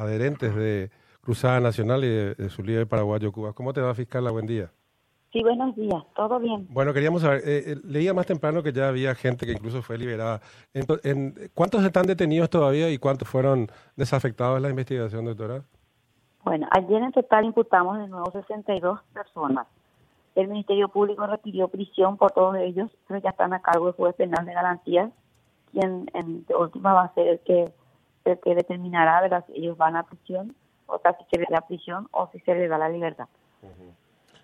adherentes de Cruzada Nacional y de, de su líder paraguayo Cuba. ¿Cómo te va, fiscal? Buen día. Sí, buenos días, todo bien. Bueno, queríamos saber, eh, eh, leía más temprano que ya había gente que incluso fue liberada. Ento- en- ¿Cuántos están detenidos todavía y cuántos fueron desafectados en la investigación, doctora? Bueno, ayer en total imputamos de nuevo 62 personas. El Ministerio Público requirió prisión por todos ellos, pero ya están a cargo del juez penal de garantías, quien en última va a ser el que el que determinará ¿verdad? si ellos van a prisión, o sea, si se les da prisión o si se les da la libertad.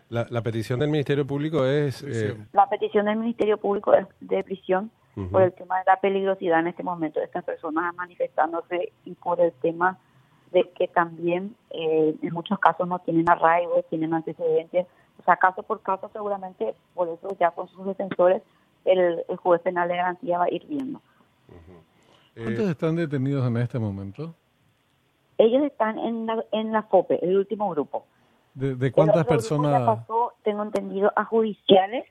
La, la petición del Ministerio Público es... eh, La petición del Ministerio Público es de prisión por el tema de la peligrosidad en este momento de estas personas manifestándose y por el tema de que también eh, en muchos casos no tienen arraigo, tienen antecedentes, o sea, caso por caso seguramente, por eso ya con sus defensores el, el juez penal de garantía va a ir viendo. ¿Cuántos están detenidos en este momento? Ellos están en la, en la FOPE, el último grupo. ¿De, cuántas personas? pasó, tengo entendido, a judiciales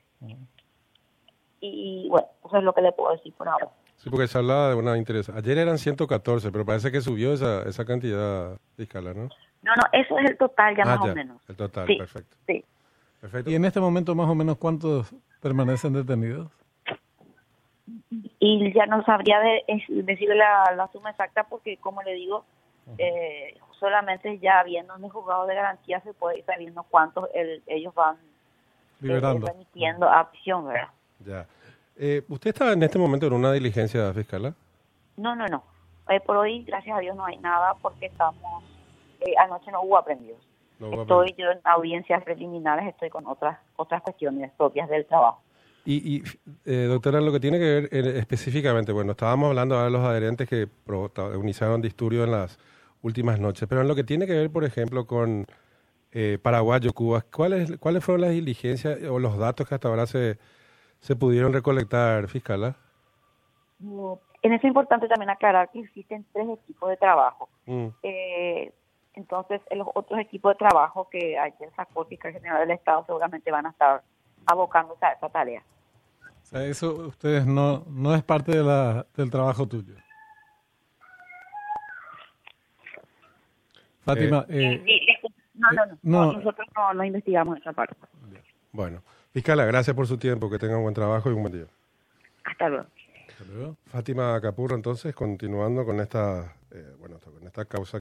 y bueno, eso es lo que le puedo decir por ahora. Sí, porque se hablaba de una interés. Ayer eran 114, pero parece que subió esa, esa cantidad fiscal, ¿no? No, no, eso es el total ya Ah, más ya, o menos. El total, Sí, perfecto. sí. Perfecto. ¿Y en este momento más o menos cuántos permanecen detenidos? Y ya no sabría de, es- decirle la, la suma exacta porque, como le digo, eh, solamente ya habiendo un juzgado de garantía se puede ir sabiendo cuántos el- ellos van eh, Liberando. remitiendo a prisión, ¿verdad? Ya. Eh, ¿Usted está en este momento en una diligencia fiscal? No, no, no. Eh, por hoy, gracias a Dios, no hay nada porque estamos... eh, anoche no hubo aprendidos. No hubo estoy yo en audiencias preliminares, estoy con otras otras cuestiones propias del trabajo. Y, y eh, doctora, lo que tiene que ver eh, específicamente, bueno, estábamos hablando ahora de los adherentes que protagonizaron disturbios en las últimas noches, pero en lo que tiene que ver, por ejemplo, con eh, Paraguayo, Cuba, ¿cuáles, ¿cuáles fueron las diligencias o los datos que hasta ahora se, se pudieron recolectar, fiscal? ah? En eso es importante también aclarar que existen tres equipos de trabajo. Mm, Eh, entonces, en los otros equipos de trabajo que ayer sacó el fiscal general del Estado seguramente van a estar abocándose a esa tarea. O sea, eso ustedes no, no es parte de la, del trabajo tuyo. Fátima, eh, le- no, no, no, no. no, nosotros no, no investigamos esa parte. Bueno, fiscala, gracias por su tiempo, que tenga un buen trabajo y un buen día. Hasta luego. hasta luego. Fátima Capurro, entonces, continuando con esta, eh, bueno, con esta causa